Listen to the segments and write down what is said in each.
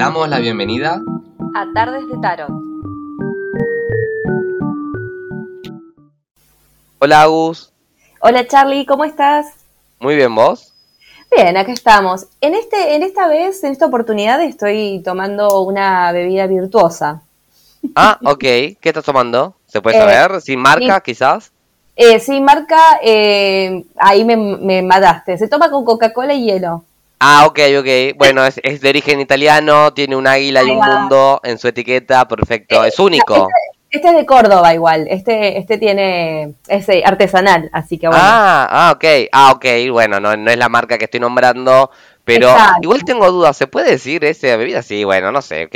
damos la bienvenida a Tardes de Tarot. Hola Agus, Hola Charlie, ¿cómo estás? muy bien vos. Bien, acá estamos. En, este, en esta vez, en esta oportunidad, estoy tomando una bebida virtuosa. Ah, ok, ¿qué estás tomando? ¿Se puede Eh, saber? ¿Sin marca quizás? Eh, sí, marca, eh, ahí me, me mataste. Se toma con Coca-Cola y hielo. Ah, ok, ok. Bueno, es, es de origen italiano, tiene un águila y un mundo en su etiqueta, perfecto. Eh, Es único. Este es de Córdoba igual. Este, este tiene, es eh, artesanal, así que bueno. Ah, ah, ok. Ah, ok. Bueno, no, no es la marca que estoy nombrando, pero Exacto. igual tengo dudas. ¿Se puede decir esa bebida? Sí, bueno, no sé, ok.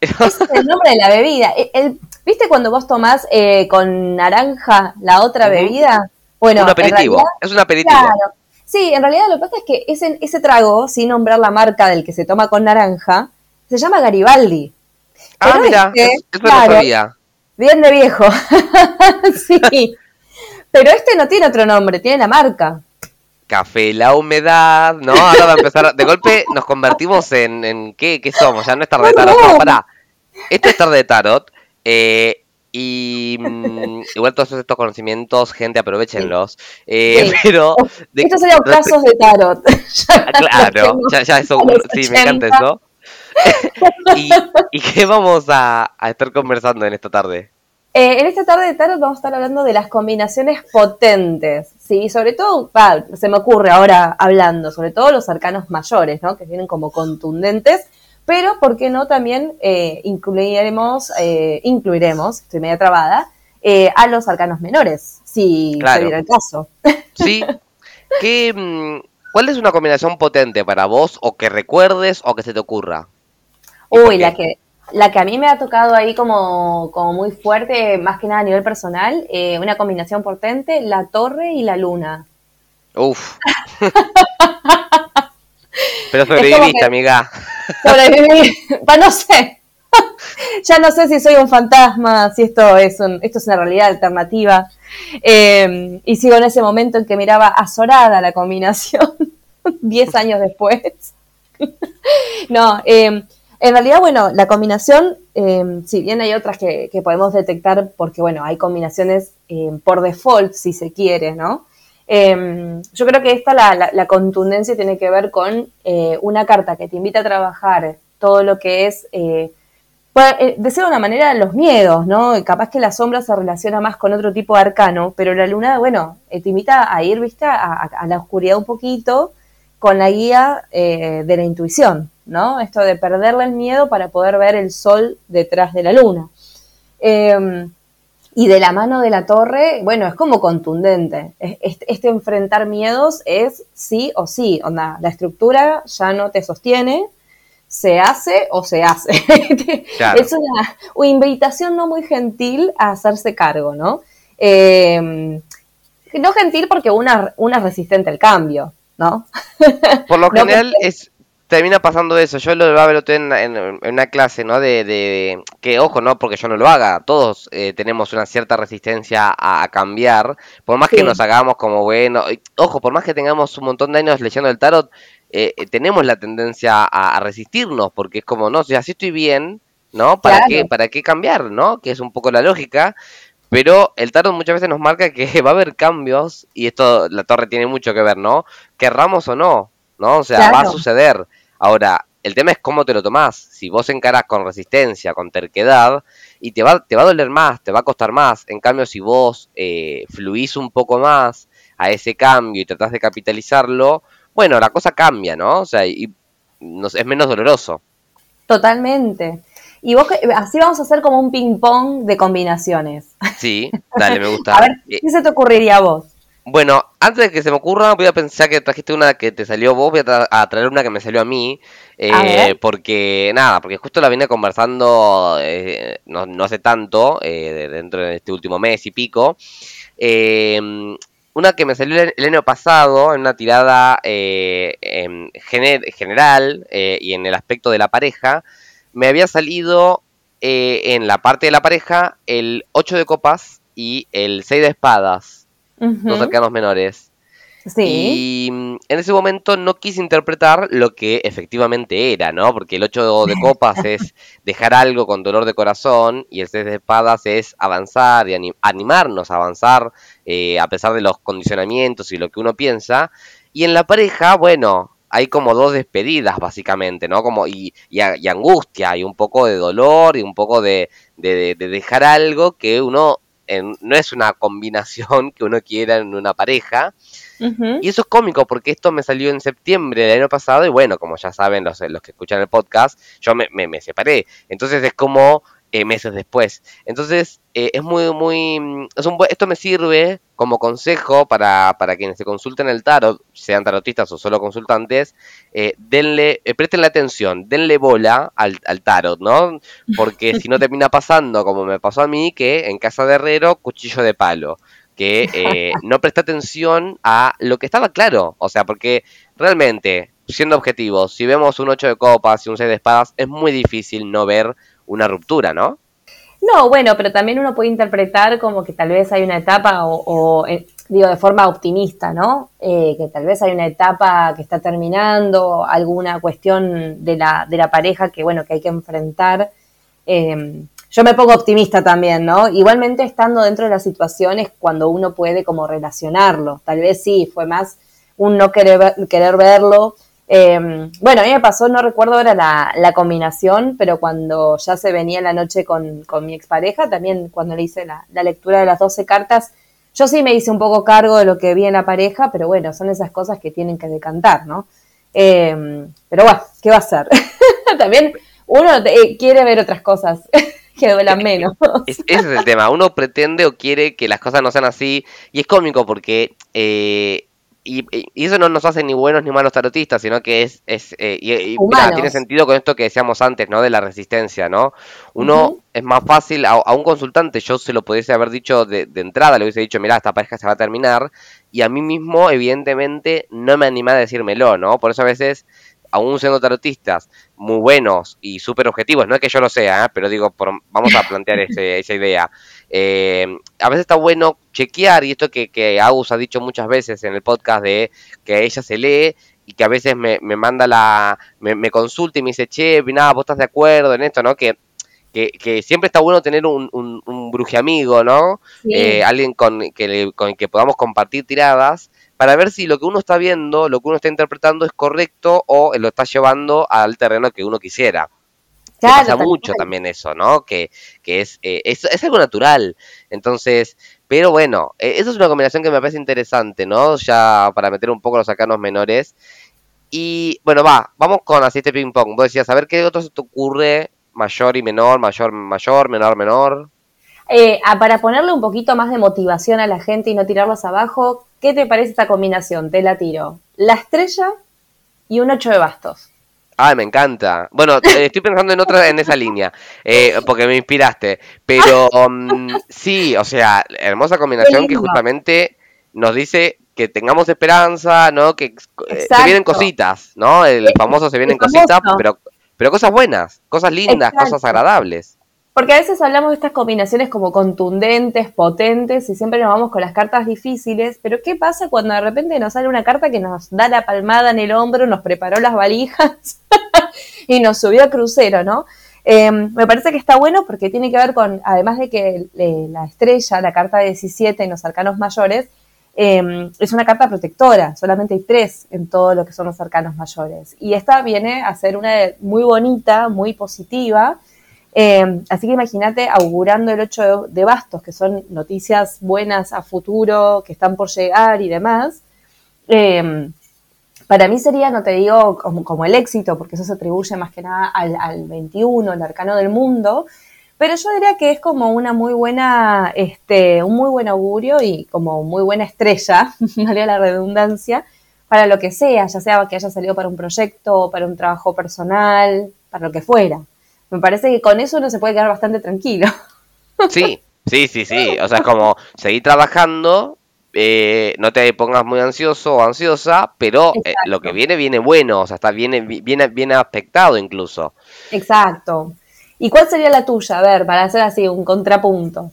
Ese es el nombre de la bebida. El- el- ¿Viste cuando vos tomás eh, con naranja la otra bebida? Bueno, un en aperitivo. realidad- Es un aperitivo. Claro. Sí, en realidad lo que pasa es que ese, ese trago, sin nombrar la marca del que se toma con naranja, se llama Garibaldi. Ah, Pero mira, este, eso, claro. no sabía. Bien de viejo. sí. Pero este no tiene otro nombre, tiene la marca. Café, la humedad, ¿no? Ahora va a empezar, de golpe nos convertimos en, en ¿qué, ¿qué somos? Ya no es tarde de tarot, no, pará. Esto es tarde de tarot, eh, y mm, igual todos estos conocimientos, gente, aprovechenlos, eh, Sí. pero... de- Estos serían casos de tarot. Ah, Claro, ya, ya eso, sí, me encanta 80. eso. ¿Y, ¿Y qué vamos a, a estar conversando en esta tarde? Eh, en esta tarde de tarot vamos a estar hablando de las combinaciones potentes, ¿sí? Sobre todo, se me ocurre ahora hablando, sobre todo los arcanos mayores, ¿no? Que vienen como contundentes, pero, ¿por qué no? También eh, incluiremos, eh, incluiremos, estoy media trabada, eh, a los arcanos menores, si Claro. se diera el caso. ¿Sí? ¿Qué, mm, ¿Cuál es una combinación potente para vos o que recuerdes o que se te ocurra? ¿Y por Uy, la que, la que a mí me ha tocado ahí como, como muy fuerte, más que nada a nivel personal, eh, una combinación potente, la torre y la luna. Uf. Pero sobreviviste, que- amiga. Sobreviví, no sé. ya no sé si soy un fantasma, si esto es, un, esto es una realidad alternativa. Eh, y sigo en ese momento en que miraba azorada la combinación, 10 años después. no, eh, en realidad, bueno, la combinación, eh, si bien hay otras que, que podemos detectar, porque, bueno, hay combinaciones por default, si se quiere, ¿no? Eh, yo creo que esta, la, contundencia tiene que ver con eh, una carta que te invita a trabajar todo lo que es, eh, eh, de ser una manera, los miedos, ¿no? Capaz que la sombra se relaciona más con otro tipo de arcano, pero la luna, bueno, te invita a ir, viste, a, a- la oscuridad un poquito con la guía de la intuición, ¿no? Esto de perderle el miedo para poder ver el sol detrás de la luna. Y de la mano de la torre, bueno, es como contundente. Es- Este, enfrentar miedos es sí o sí. Onda, la estructura ya no te sostiene, se hace o se hace. Claro. Es una, una invitación no muy gentil a hacerse cargo, ¿no? Eh, no gentil porque una, una es resistente al cambio, ¿no? Por lo No, general es termina pasando eso. Yo lo hablaba el en, en- en una clase, ¿no? De, de- que ojo, no porque yo no lo haga. Todos eh, tenemos una cierta resistencia a, a cambiar, por más que nos hagamos como bueno. Ojo, por más que tengamos un montón de años leyendo el tarot, eh, eh, tenemos la tendencia a, a resistirnos, porque es como no, si así estoy bien, ¿no? ¿Para Claro. qué, para qué cambiar, ¿no? Que es un poco la lógica. Pero el tarot muchas veces nos marca que va a haber cambios, y esto la torre tiene mucho que ver, ¿no? Querramos o no, ¿no? O sea, va a suceder. Ahora, el tema es cómo te lo tomás. Si vos encarás con resistencia, con terquedad, y te va, te va a doler más, te va a costar más. En cambio, si vos eh, fluís un poco más a ese cambio y tratás de capitalizarlo, bueno, la cosa cambia, ¿no? O sea, y, es menos doloroso. Totalmente. Y vos, que- así vamos a hacer como un ping-pong de combinaciones. Sí, dale, me gusta. A ver, Eh, ¿qué se te ocurriría a vos? Bueno, antes de que se me ocurra, voy a pensar que trajiste una que te salió vos, voy a, tra- a traer una que me salió a mí, eh, A porque nada, porque justo la vine conversando eh, no, no hace tanto, eh, de- dentro de este último mes y pico. Eh, una que me salió el, el año pasado en una tirada eh, en gener- general eh, y en el aspecto de la pareja, me había salido eh, en la parte de la pareja el 8 de copas y el 6 de espadas Ujú. los arcanos menores. Y mm, en ese momento no quise interpretar lo que efectivamente era, ¿no? Porque el 8 de copas es dejar algo con dolor de corazón y el 6 de espadas es avanzar y animarnos a avanzar eh, a pesar de los condicionamientos y lo que uno piensa. Y en la pareja, bueno, hay como dos despedidas básicamente, ¿no? Como y, y, angustia y un poco de dolor y un poco de, de, de dejar algo que uno no es una combinación que uno quiera en una pareja. Y eso es cómico porque esto me salió en septiembre del año pasado y bueno, como ya saben los, los que escuchan el podcast, yo me, me separé. Entonces es como eh, meses después. Entonces, eh, es muy, muy... Es un, esto me sirve como consejo para, para quienes se consulten el tarot, sean tarotistas o solo consultantes, eh, denle, eh, prestenle atención, denle bola al, al tarot, ¿no? Porque si no termina pasando, como me pasó a mí, que en casa de herrero, cuchillo de palo que no presta atención a lo que estaba claro. O sea, porque realmente, siendo objetivos, si vemos un 8 de copas y un 6 de espadas, es muy difícil no ver una ruptura, ¿no? No, bueno, pero también uno puede interpretar como que tal vez hay una etapa, o, eh, digo, de forma optimista, ¿no? Eh, que tal vez hay una etapa que está terminando, alguna cuestión de la, de la pareja que, bueno, que hay que enfrentar. Eh, yo me pongo optimista también, ¿no? Igualmente estando dentro de las situaciones cuando uno puede como relacionarlo. Tal vez sí, fue más un no querer, querer verlo, Em, bueno, a mí me pasó, no recuerdo ahora la, combinación, pero cuando ya se venía la noche con, mi expareja, también cuando le hice la, lectura de las 12 cartas, yo sí me hice un poco cargo de lo que vi en la pareja, pero bueno, son esas cosas que tienen que decantar, ¿no? Em, pero bueno, ¿qué va a ser? también uno eh, quiere ver otras cosas que duelan menos. ese es el tema, uno pretende o quiere que las cosas no sean así, y es cómico porque... Eh, y, eso no nos hace ni buenos ni malos tarotistas, sino que es, es eh, y, tiene sentido con esto que decíamos antes, ¿no? De la resistencia, ¿no? Uno es más fácil, a, un consultante yo se lo pudiese haber dicho de, entrada, le hubiese dicho, mira, esta pareja se va a terminar, y a mí mismo, evidentemente, no me animé a decírmelo, ¿no? Por eso a veces aún siendo tarotistas muy buenos y súper objetivos, no es que yo lo sea, ¿eh? pero digo, vamos a plantear esa idea. Eh, a veces está bueno chequear, y esto que, que Agus ha dicho muchas veces en el podcast de que ella se lee y que a veces me, manda la, me, consulta y me dice, che, nada, vos estás de acuerdo en esto, ¿no? Que, que, siempre está bueno tener un, un, bruje amigo, ¿no? Eh, alguien con, que, con el que podamos compartir tiradas para ver si lo que uno está viendo, lo que uno está interpretando es correcto o lo está llevando al terreno que uno quisiera. Claro, pasa mucho también eso, ¿no? Que, que es, eh, es, es, algo natural. Entonces, pero bueno, eh, eso es una combinación que me parece interesante, ¿no? Ya para meter un poco los arcanos menores. Y bueno, va, vamos con así este ping pong. Vos decías, a ver qué otro se te ocurre, mayor y menor, mayor, mayor, menor, menor. Eh, para ponerle un poquito más de motivación a la gente y no tirarlos abajo, ¿Qué te parece esta combinación? Te la tiro. La estrella y un 8 de bastos. Ay, me encanta. Bueno, eh, estoy pensando en otra en esa línea, eh, porque me inspiraste. Pero um, sí, o sea, hermosa combinación que justamente nos dice que tengamos esperanza, ¿no? Que eh, se vienen cositas, ¿no? El famoso se vienen cositas, pero, pero cosas buenas, cosas lindas, cosas agradables. Porque a veces hablamos de estas combinaciones como contundentes, potentes, y siempre nos vamos con las cartas difíciles, pero ¿qué pasa cuando de repente nos sale una carta que nos da la palmada en el hombro, nos preparó las valijas y nos subió a crucero, ¿no? Em, me parece que está bueno porque tiene que ver con, además de que eh, la estrella, la carta 17 en los arcanos mayores, em, es una carta protectora, solamente hay tres en todo lo que son los arcanos mayores. Y esta viene a ser una muy bonita, muy positiva, eh, así que imagínate augurando el 8 de, bastos, que son noticias buenas a futuro, que están por llegar y demás. Eh, para mí sería, no te digo como, el éxito, porque eso se atribuye más que nada al, 21, el arcano del mundo, pero yo diría que es como una muy buena, este, un muy buen augurio y como muy buena estrella, vale la redundancia, para lo que sea, ya sea que haya salido para un proyecto, para un trabajo personal, para lo que fuera me parece que con eso uno se puede quedar bastante tranquilo. Sí, sí, sí, sí. O sea, es como seguir trabajando, eh, no te pongas muy ansioso o ansiosa, pero eh, lo que viene, viene bueno, o sea, está bien, bien, bien aspectado incluso. Exacto. ¿Y cuál sería la tuya? A ver, para hacer así un contrapunto.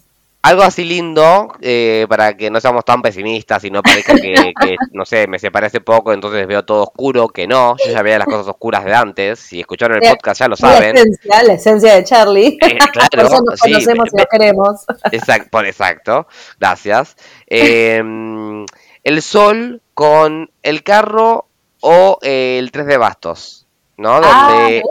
Algo así lindo eh, para que no seamos tan pesimistas y no parezca que, no sé, me separé hace poco, entonces veo todo oscuro, que no, yo ya veía las cosas oscuras de antes, si escucharon el podcast ya lo saben. La esencia, la esencia de Charlie. Eh, claro, por eso nos conocemos y lo queremos. Exacto, exacto, gracias. Em, el sol con el carro o el 3 de bastos, ¿no? Ah, Donde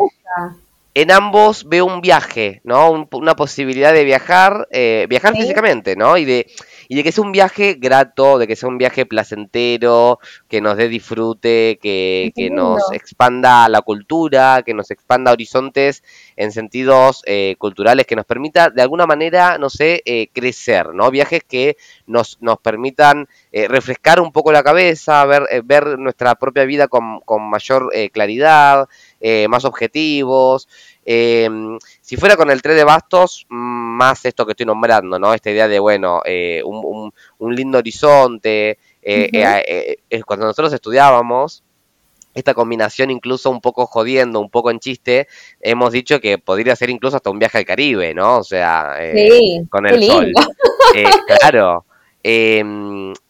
en ambos veo un viaje, ¿no? una posibilidad de viajar, eh, viajar físicamente, ¿no? Y de, y de que sea un viaje grato, de que sea un viaje placentero, que nos dé disfrute, que, que nos expanda la cultura, que nos expanda horizontes en sentidos eh, culturales, que nos permita de alguna manera, no sé, eh, crecer, ¿no? Viajes que nos, nos permitan refrescar un poco la cabeza, ver, ver nuestra propia vida con, con mayor claridad, eh, más objetivos. Eh, si fuera con el 3 de bastos, más esto que estoy nombrando, ¿no? Esta idea de, bueno, eh, un, lindo horizonte. cuando nosotros estudiábamos, esta combinación incluso un poco jodiendo, un poco en chiste, hemos dicho que podría ser incluso hasta un viaje al Caribe, ¿no? O sea, con el sol. claro.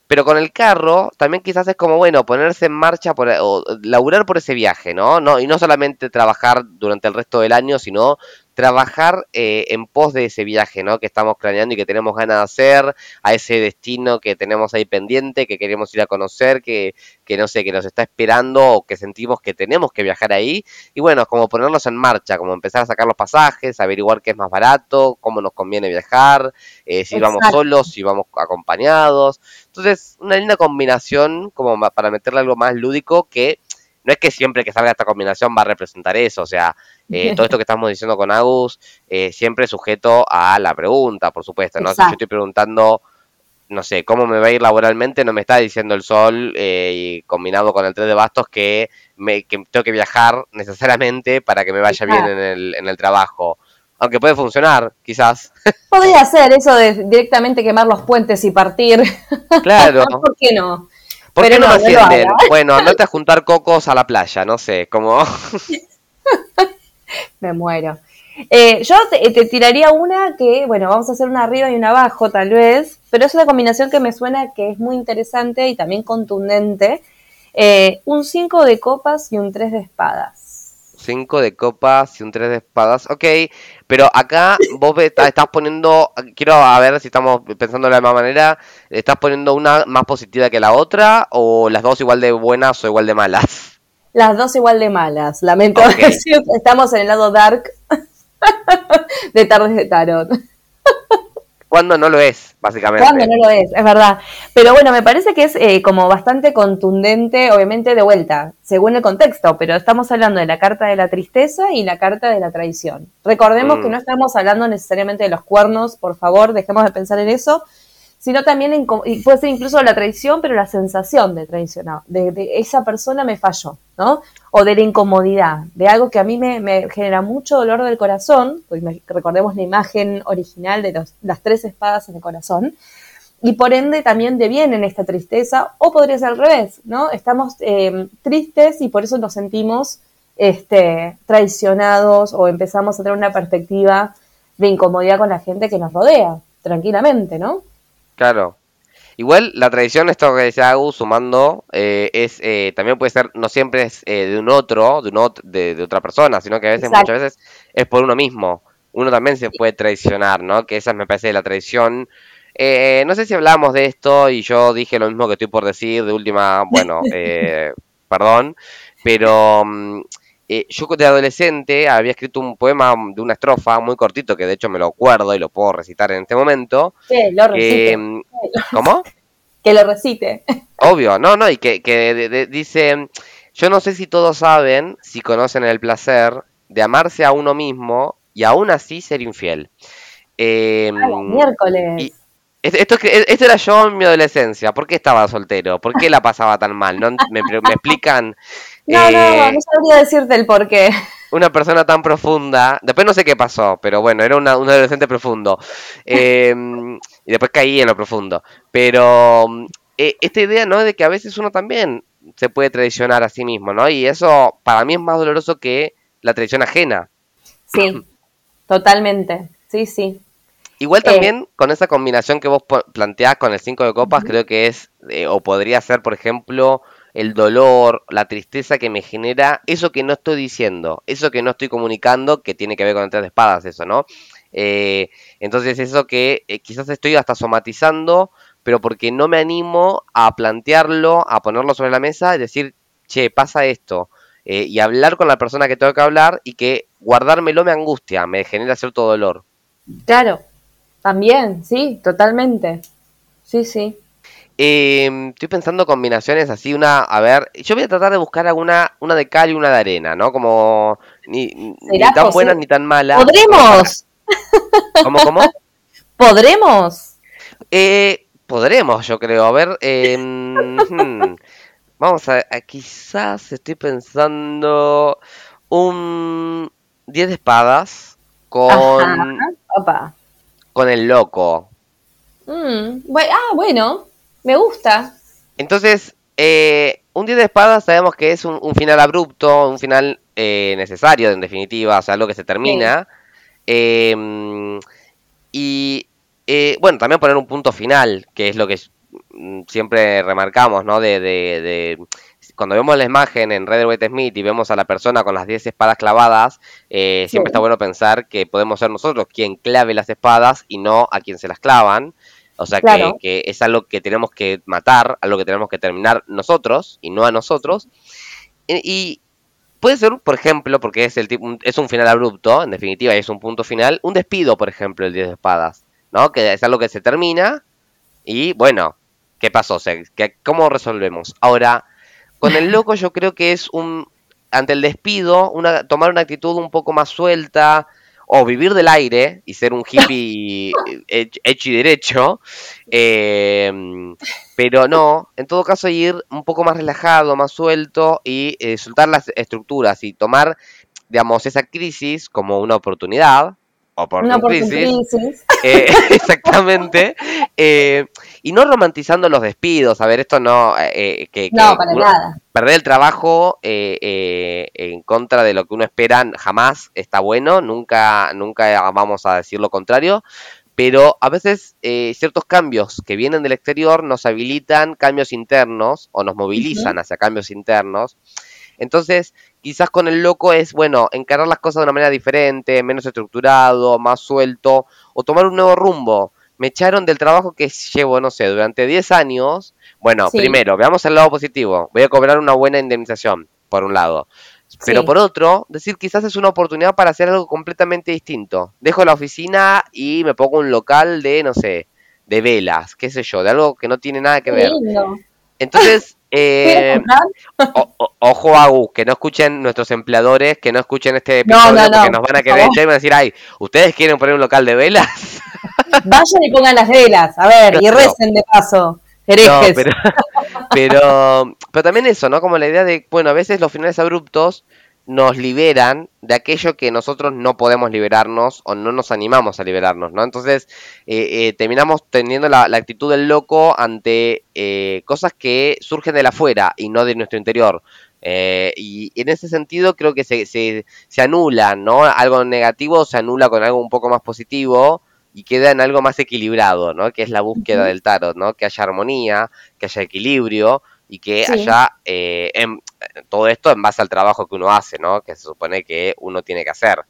Pero con el carro también quizás es como, bueno, ponerse en marcha por, o laburar por ese viaje, ¿no? ¿no? Y no solamente trabajar durante el resto del año, sino trabajar eh, en pos de ese viaje, ¿no? Que estamos planeando y que tenemos ganas de hacer, a ese destino que tenemos ahí pendiente, que queremos ir a conocer, que, que no sé, que nos está esperando o que sentimos que tenemos que viajar ahí. Y bueno, como ponernos en marcha, como empezar a sacar los pasajes, averiguar qué es más barato, cómo nos conviene viajar, eh, si vamos solos, si vamos acompañados. Entonces, una linda combinación como para meterle algo más lúdico que no es que siempre que salga esta combinación va a representar eso, o sea, eh, todo esto que estamos diciendo con Agus, eh, siempre sujeto a la pregunta, por supuesto, ¿no? Si yo estoy preguntando, no sé, cómo me va a ir laboralmente, no me está diciendo el sol, eh, y combinado con el 3 de bastos, que, me, que tengo que viajar necesariamente para que me vaya bien en el, en el trabajo. Aunque puede funcionar, quizás. Podría ser eso de directamente quemar los puentes y partir. Claro. ¿Por qué no? ¿Por qué no, me ascienden? bueno, andate a juntar cocos a la playa, no sé, como... me muero. Eh, yo te, tiraría una que, bueno, vamos a hacer una arriba y una abajo tal vez, pero es una combinación que me suena que es muy interesante y también contundente. Eh, un 5 de copas y un 3 de espadas. 5 de copas y un 3 de espadas. Ok, pero acá vos estás poniendo, quiero a ver si estamos pensando de la misma manera, ¿estás poniendo una más positiva que la otra o las dos igual de buenas o igual de malas? Las dos igual de malas, lamento decir, estamos en el lado dark de Tardes de Tarot. Cuando no lo es, básicamente. Cuando no lo es, es verdad. Pero bueno, me parece que es eh, como bastante contundente, obviamente de vuelta, según el contexto, pero estamos hablando de la carta de la tristeza y la carta de la traición. Recordemos que mm. no estamos hablando necesariamente de los cuernos, por favor, dejemos de pensar en eso, sino también puede ser incluso la traición, pero la sensación de traicionado, de, esa persona me falló, ¿no? O de la incomodidad, de algo que a mí me, genera mucho dolor del corazón, pues recordemos la imagen original de las tres espadas en el corazón, y por ende también deviene en esta tristeza, o podría ser al revés, ¿no? Estamos eh, tristes y por eso nos sentimos este, traicionados o empezamos a tener una perspectiva de incomodidad con la gente que nos rodea, tranquilamente, ¿no? Claro. Igual la tradición, esto que decía Agus, sumando, eh, es eh, también puede ser, no siempre es eh, de un otro, de, un de, otra persona, sino que a veces, muchas veces, es por uno mismo. Uno también se puede traicionar, ¿no? Que esa me parece la traición. no sé si hablamos de esto y yo dije lo mismo que estoy por decir, de última, bueno, perdón, pero mm, eh, yo de adolescente había escrito un poema de una estrofa muy cortito, que de hecho me lo acuerdo y lo puedo recitar en este momento. Sí, lo recite. Mm, ¿Cómo? que lo recite. Obvio, no, no, y que, dice, yo no sé si todos saben, si conocen el placer de amarse a uno mismo y aún así ser infiel. Eh, miércoles. esto, esto era yo en mi adolescencia. ¿Por qué estaba soltero? ¿Por qué la pasaba tan mal? ¿No? me, me explican no, no, eh, no sabría decirte el por qué. Una persona tan profunda. Después no sé qué pasó, pero bueno, era un adolescente profundo. Em, y después caí en lo profundo. Pero eh, esta idea, ¿no? De que a veces uno también se puede traicionar a sí mismo, ¿no? Y eso para mí es más doloroso que la traición ajena. Sí, totalmente. Sí, sí. Igual también con esa combinación que vos planteás con el 5 de copas, creo que es, eh, o podría ser, por ejemplo, el dolor, la tristeza que me genera eso que no estoy diciendo, eso que no estoy comunicando, que tiene que ver con el tres espadas, eso, ¿no? Eh, entonces eso que eh, quizás estoy hasta somatizando, pero porque no me animo a plantearlo, a ponerlo sobre la mesa y decir, che, pasa esto, y hablar con la persona que tengo que hablar y que guardármelo me angustia, me genera cierto dolor. Claro, también, sí, totalmente. Sí, sí. Em, estoy pensando combinaciones así, una, a ver, yo voy a tratar de buscar alguna, una de cal y una de arena, ¿no? Como ni, tan buenas ni tan malas. ¡Podremos! ¿Cómo, cómo? ¿Podremos? Eh, podremos, yo creo. A ver, hmm, vamos a, quizás estoy pensando un 10 de espadas con... Opa con el loco. Mm, ah, bueno, me gusta. Entonces, eh, un día de espadas sabemos que es un, final abrupto, un final eh, necesario en definitiva, o sea, algo que se termina. Em, y eh, bueno, también poner un punto final, que es lo que mm, siempre remarcamos, ¿no? de, de cuando vemos la imagen en Red White Smith y vemos a la persona con las 10 espadas clavadas, eh, siempre está bueno pensar que podemos ser nosotros quien clave las espadas y no a quien se las clavan. O sea que, es algo que tenemos que matar, algo que tenemos que terminar nosotros y no a nosotros. Y, puede ser, por ejemplo, porque es, el es un final abrupto, en definitiva, y es un punto final, un despido, por ejemplo, el 10 de espadas, ¿no? Que es algo que se termina y bueno, ¿qué pasó? ¿Cómo resolvemos? Ahora, con el loco yo creo que es un, ante el despido, una, tomar una actitud un poco más suelta, o vivir del aire y ser un hippie hecho y derecho, em, pero no, en todo caso ir un poco más relajado, más suelto y eh, soltar las estructuras y tomar, digamos, esa crisis como una oportunidad, o por una crisis, eh, exactamente, eh, y no romantizando los despidos, a ver, esto no... Eh, que, no, para nada. Perder el trabajo en contra de lo que uno espera jamás está bueno, nunca, nunca vamos a decir lo contrario, pero a veces ciertos cambios que vienen del exterior nos habilitan cambios internos o nos movilizan hacia cambios internos. Entonces, quizás con el loco es, bueno, encarar las cosas de una manera diferente, menos estructurado, más suelto, o tomar un nuevo rumbo. Me echaron del trabajo que llevo, no sé, durante 10 años. Bueno, primero, veamos el lado positivo. Voy a cobrar una buena indemnización, por un lado. Pero por otro, decir quizás es una oportunidad para hacer algo completamente distinto. Dejo la oficina y me pongo un local de, no sé, de velas, qué sé yo, de algo que no tiene nada que ver. Entonces, eh, ojo a que no escuchen nuestros empleadores, que no escuchen este episodio porque nos van a querer y van a decir, ay, ¿ustedes quieren poner un local de velas? Vayan y pongan las velas, a ver, y recen de paso. Herejes. pero, pero, pero también eso, ¿no? Como la idea de, bueno, a veces los finales abruptos nos liberan de aquello que nosotros no podemos liberarnos o no nos animamos a liberarnos, ¿no? Entonces eh, eh, terminamos teniendo la, actitud del loco ante eh, cosas que surgen de la afuera y no de nuestro interior. y en ese sentido creo que se, se, se, anula, ¿no? Algo negativo se anula con algo un poco más positivo y queda en algo más equilibrado, ¿no? Que es la búsqueda del tarot, ¿no? Que haya armonía, que haya equilibrio y que haya en, todo esto en base al trabajo que uno hace, ¿no? Que se supone que uno tiene que hacer.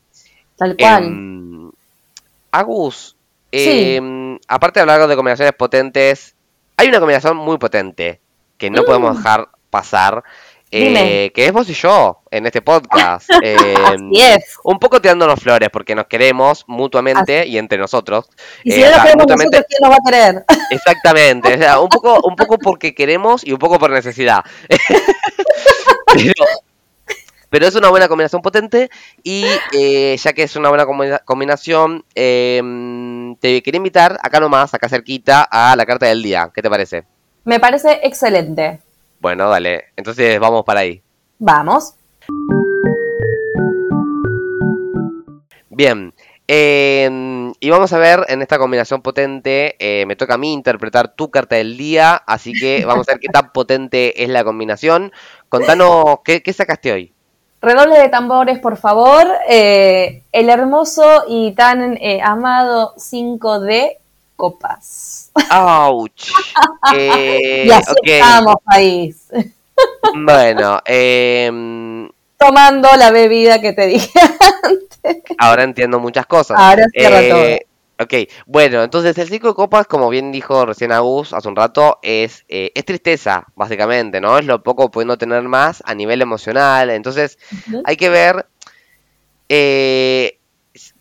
Tal cual. Em, Agus, em, aparte de hablar de combinaciones potentes, hay una combinación muy potente que no podemos mm. dejar pasar. Eh, que es vos y yo en este podcast. Em, un poco tirándonos flores porque nos queremos mutuamente y entre nosotros. Y si no nos queremos nosotros, ¿quién nos va a querer? Exactamente. un, poco, un poco porque queremos y un poco por necesidad. pero, es una buena combinación potente y eh, ya que es una buena combinación, em, te quería invitar acá nomás, acá cerquita, a la carta del día. ¿Qué te parece? Me parece excelente. Bueno, dale. Entonces vamos para ahí. Vamos. Bien. Em, y vamos a ver en esta combinación potente, eh, me toca a mí interpretar tu carta del día, así que vamos a ver qué tan potente es la combinación. Contanos, ¿qué, sacaste hoy? redoble de tambores, por favor. Eh, el hermoso y tan eh, amado 5D copas. ¡Auch! Eh, y así estamos, país. Bueno, eh, tomando la bebida que te dije antes. Ahora entiendo muchas cosas. Ahora cierra todo. Ok, bueno, entonces el cinco de copas, como bien dijo recién Agus hace un rato, es, eh, es tristeza, básicamente, ¿no? Es lo poco pudiendo tener más a nivel emocional. Entonces, hay que ver eh,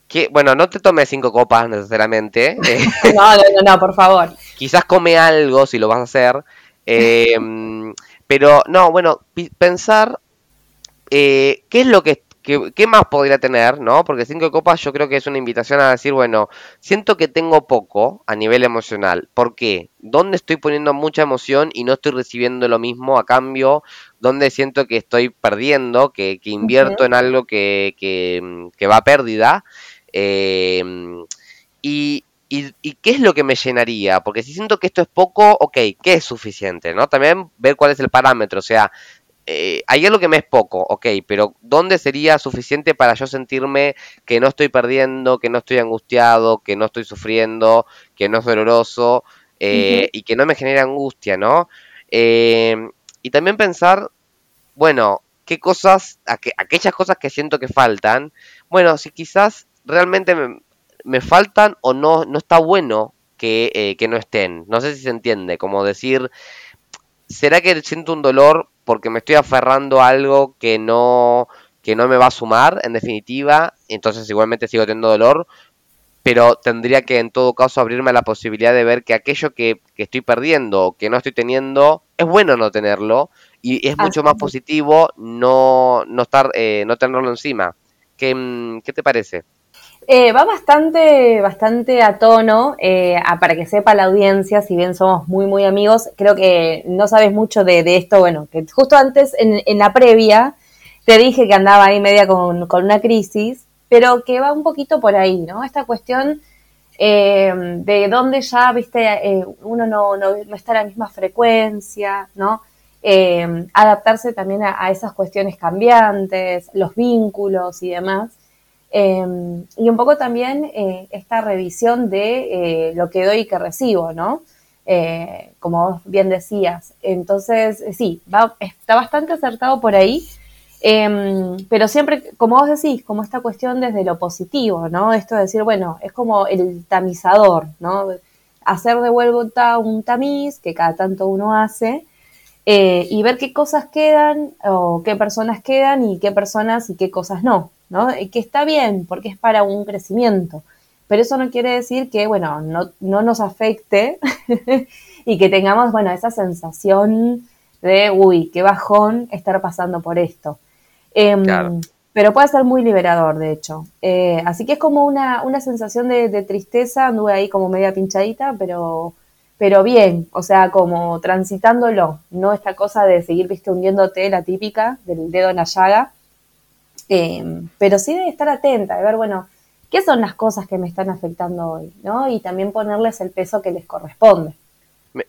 que, bueno, no te tomes cinco copas necesariamente. no, no, no, no, por favor. Quizás come algo si lo vas a hacer. Em, pero, no, bueno, pensar eh, qué es lo que ¿Qué, más podría tener, no? Porque cinco copas yo creo que es una invitación a decir, bueno, siento que tengo poco a nivel emocional. ¿Por qué? ¿Dónde estoy poniendo mucha emoción y no estoy recibiendo lo mismo a cambio? ¿Dónde siento que estoy perdiendo, que, invierto en algo que, que, va a pérdida? Em, y, y, qué es lo que me llenaría? Porque si siento que esto es poco, ok, ¿qué es suficiente? ¿no? También ver cuál es el parámetro, o sea, eh, hay algo que me es poco, ok, pero ¿dónde sería suficiente para yo sentirme que no estoy perdiendo, que no estoy angustiado, que no estoy sufriendo, que no es doloroso eh, y que no me genera angustia, ¿no? Eh, y también pensar, bueno, qué cosas, aquellas cosas que siento que faltan, bueno, si quizás realmente me, faltan o no, no está bueno que, que no estén. No sé si se entiende, como decir, ¿será que siento un dolor porque me estoy aferrando a algo que no, que no me va a sumar, en definitiva, entonces igualmente sigo teniendo dolor, pero tendría que en todo caso abrirme a la posibilidad de ver que aquello que, estoy perdiendo, que no estoy teniendo, es bueno no tenerlo y es mucho más positivo no, no, estar, eh, no tenerlo encima. ¿Qué, mm, ¿Qué te parece? Eh, va bastante, bastante a tono, eh, para que sepa la audiencia, si bien somos muy, muy amigos, creo que no sabes mucho de, esto, bueno, que justo antes, en, en, la previa, te dije que andaba ahí media con, una crisis, pero que va un poquito por ahí, ¿no? Esta cuestión eh, de dónde ya, viste, uno no, no, está a la misma frecuencia, ¿no? adaptarse también a esas cuestiones cambiantes, los vínculos y demás. Em, y un poco también eh, esta revisión de eh, lo que doy y que recibo, ¿no? Eh, como vos bien decías. Entonces, sí, está bastante acertado por ahí, em, pero siempre, como vos decís, como esta cuestión desde lo positivo, ¿no? Esto de decir, bueno, es como el tamizador, ¿no? Hacer de vuelta un tamiz que cada tanto uno hace. y ver qué cosas quedan o qué personas quedan y qué personas y qué cosas no. ¿No? que está bien porque es para un crecimiento. Pero eso no quiere decir que, bueno, no, nos afecte y que tengamos, bueno, esa sensación de, uy, qué bajón estar pasando por esto. Em, pero puede ser muy liberador, de hecho. Eh, así que es como una, sensación de, tristeza, anduve ahí como media pinchadita, pero, pero bien, o sea, como transitándolo, no esta cosa de seguir, viste, hundiéndote, la típica del dedo en la llaga, eh, pero sí de estar atenta, de ver, bueno, qué son las cosas que me están afectando hoy, ¿no? Y también ponerles el peso que les corresponde.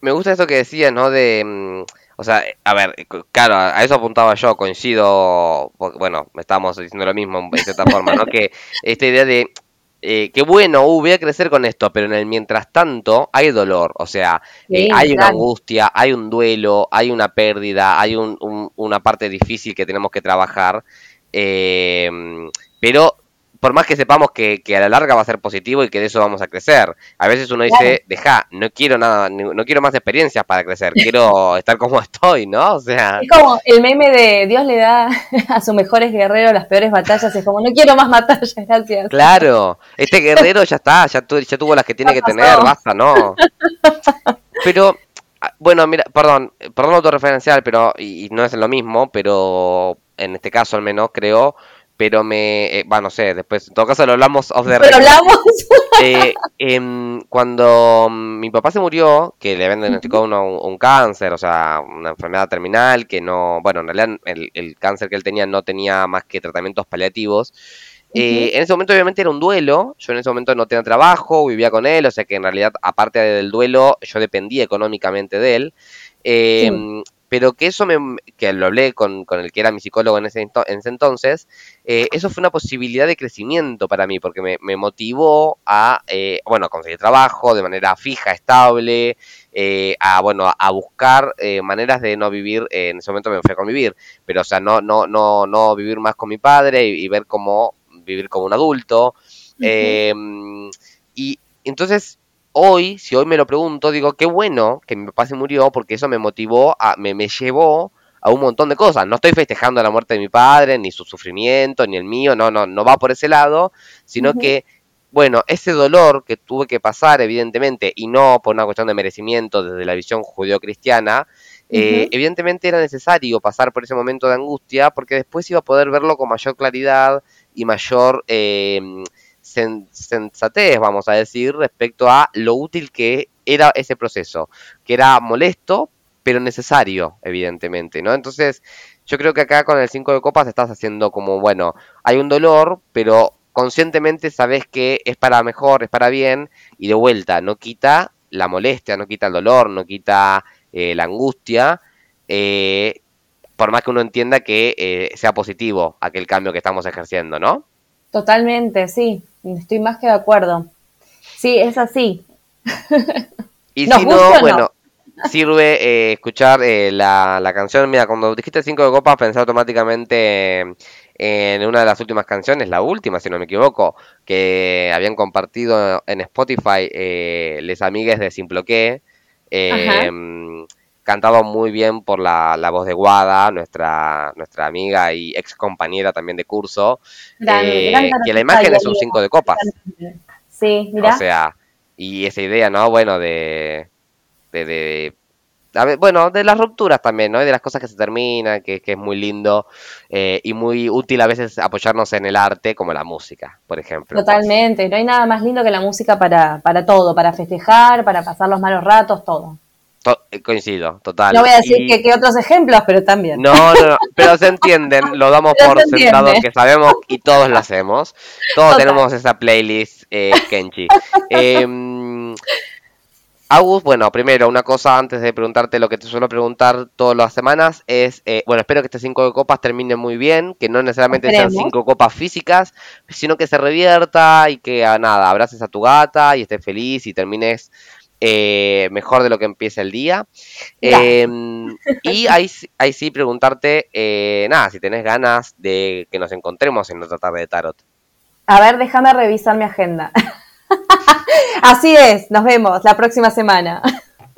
Me, gusta eso que decías, ¿no? De, mm, o sea, a ver, claro, a eso apuntaba yo, coincido, bueno, estamos diciendo lo mismo de cierta forma, ¿no? Que esta idea de, eh, que bueno, uh, voy a crecer con esto, pero en el mientras tanto hay dolor, o sea, eh, hay una angustia, hay un duelo, hay una pérdida, hay una parte difícil que tenemos que trabajar eh, pero por más que sepamos que, a la larga va a ser positivo y que de eso vamos a crecer, a veces uno dice, deja, no quiero nada, no quiero más experiencias para crecer, quiero estar como estoy, ¿no? O sea... Es como el meme de Dios le da a sus mejores guerreros las peores batallas, es como, no quiero más batallas, gracias. Claro, este guerrero ya está, ya, ya tuvo las que tiene que tener, basta, ¿no? Pero ah, bueno, mira, perdón, perdón autorreferencial, pero, y, no es lo mismo, pero en este caso al menos creo, pero me, eh, no sé, después, en todo caso lo hablamos off the Pero hablamos. Eh, em, cuando mi papá se murió, que le habían diagnosticado un, cáncer, o sea, una enfermedad terminal, que no, bueno, en realidad el, cáncer que él tenía no tenía más que tratamientos paliativos. Eh, en ese momento obviamente era un duelo, yo en ese momento no tenía trabajo, vivía con él, o sea que en realidad aparte del duelo yo dependía económicamente de él. Em, pero que eso me, que lo hablé con, con el que era mi psicólogo en ese, en ese entonces, eh, eso fue una posibilidad de crecimiento para mí, porque me, me motivó a, eh, bueno, a conseguir trabajo de manera fija, estable, eh, a, bueno, a buscar eh, maneras de no vivir, eh, en ese momento me fui a convivir, pero o sea, no, no, no, no vivir más con mi padre y, y ver cómo vivir como un adulto. Eh, y entonces hoy, si hoy me lo pregunto, digo, qué bueno que mi papá se murió porque eso me motivó, a, me, me llevó a un montón de cosas. No estoy festejando la muerte de mi padre, ni su sufrimiento, ni el mío, no, no, no va por ese lado, sino que, bueno, ese dolor que tuve que pasar, evidentemente, y no por una cuestión de merecimiento desde la visión judeocristiana, eh, Ujú. evidentemente era necesario pasar por ese momento de angustia porque después iba a poder verlo con mayor claridad y mayor eh, sen- sensatez, vamos a decir, respecto a lo útil que era ese proceso, que era molesto, pero necesario, evidentemente, ¿no? Entonces, yo creo que acá con el 5 de copas estás haciendo como, bueno, hay un dolor, pero conscientemente sabes que es para mejor, es para bien, y de vuelta, no quita la molestia, no quita el dolor, no quita eh, la angustia, eh, por más que uno entienda que eh, sea positivo aquel cambio que estamos ejerciendo, ¿no? Totalmente, sí, estoy más que de acuerdo. Sí, es así. Y ¿Nos si no, no? bueno, sirve eh, escuchar eh, la, la canción. Mira, cuando dijiste 5 de copas, pensé automáticamente en una de las últimas canciones, la última, si no me equivoco, que habían compartido en Spotify eh, Les Amigues de Simploqué. Eh, cantado muy bien por la, la voz de Guada, nuestra, nuestra amiga y ex compañera también de curso, Gran, gran eh, que la imagen es un amiga. 5 de copas. Sí, O mira. sea, y esa idea, ¿no? Bueno, de, de, de- a ver, bueno, de las rupturas también, ¿no? Y de las cosas que se terminan, que, que es muy lindo eh, y muy útil a veces apoyarnos en el arte, como la música, por ejemplo. Totalmente, no hay nada más lindo que la música para, para todo, para festejar, para pasar los malos ratos, todo. To- eh, coincido, total. No voy a decir Y- que, que otros ejemplos, pero también. No, no, no, pero se entienden, lo damos Pero por se sentado que sabemos y todos lo hacemos. Todos Total. tenemos esa playlist, eh, Kenchi. Eh, Agus, bueno, primero, una cosa antes de preguntarte lo que te suelo preguntar todas las semanas es, eh, bueno, espero que 5 de copas termine muy bien, que no necesariamente sean. 5 copas físicas, sino que se revierta y que, ah, nada, abraces a tu gata y estés feliz y termines eh, mejor de lo que empieza el día. Eh, y ahí, sí- ahí sí preguntarte, eh, nada, si tenés ganas de que nos encontremos en otra tarde de tarot. A ver, déjame revisar mi agenda. Así es, nos vemos la próxima semana.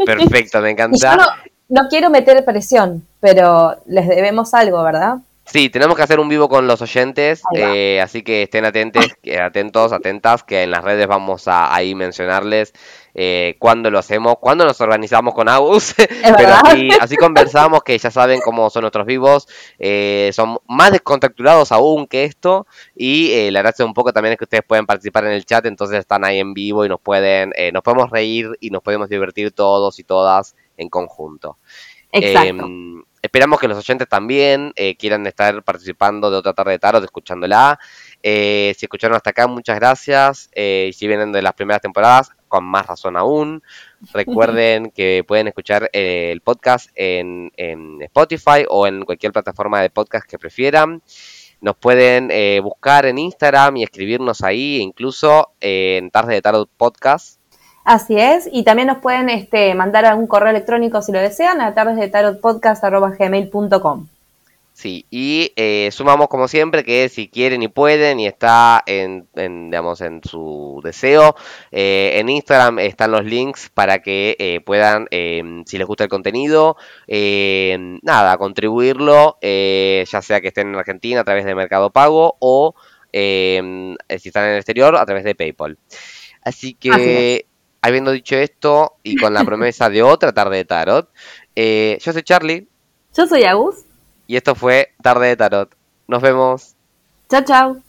Perfecto, me Y yo encanta. no, no quiero meter presión, pero les debemos algo, ¿verdad? Sí, tenemos que hacer un vivo con los oyentes, eh, así que estén atentos, atentos, atentas, que en las redes vamos a ahí mencionarles eh, cuándo lo hacemos, cuándo nos organizamos con Agus, pero así, así conversamos, que ya saben cómo son nuestros vivos, eh, son más descontracturados aún que esto, y eh, la gracia un poco también es que ustedes pueden participar en el chat, entonces están ahí en vivo y nos pueden, eh, nos podemos reír y nos podemos divertir todos y todas en conjunto. Exacto. Esperamos que los oyentes también eh, quieran estar participando de otra tarde de tarot, escuchándola. Eh, si escucharon hasta acá, muchas gracias. Eh, y si vienen de las primeras temporadas, con más razón aún. Recuerden que pueden escuchar eh, el podcast en, en Spotify o en cualquier plataforma de podcast que prefieran. Nos pueden buscar en Instagram y escribirnos ahí, incluso en Tarde de Tarot Podcast. Así es, y también nos pueden este, mandar un correo electrónico si lo desean a través de tarotpodcast.gmail.com. Sí, y eh, sumamos como siempre que si quieren y pueden y está en, en, digamos, en su deseo, eh, en Instagram están los links para que eh, puedan, eh, si les gusta el contenido, nada, contribuirlo, ya sea que estén en Argentina a través de Mercado Pago o si están en el exterior a través de PayPal. Así que, Así Habiendo dicho esto y con la promesa de otra tarde de tarot, eh, yo soy Charlie. Yo soy Agus. Y esto fue Tarde de Tarot. Nos vemos. Chao, chao.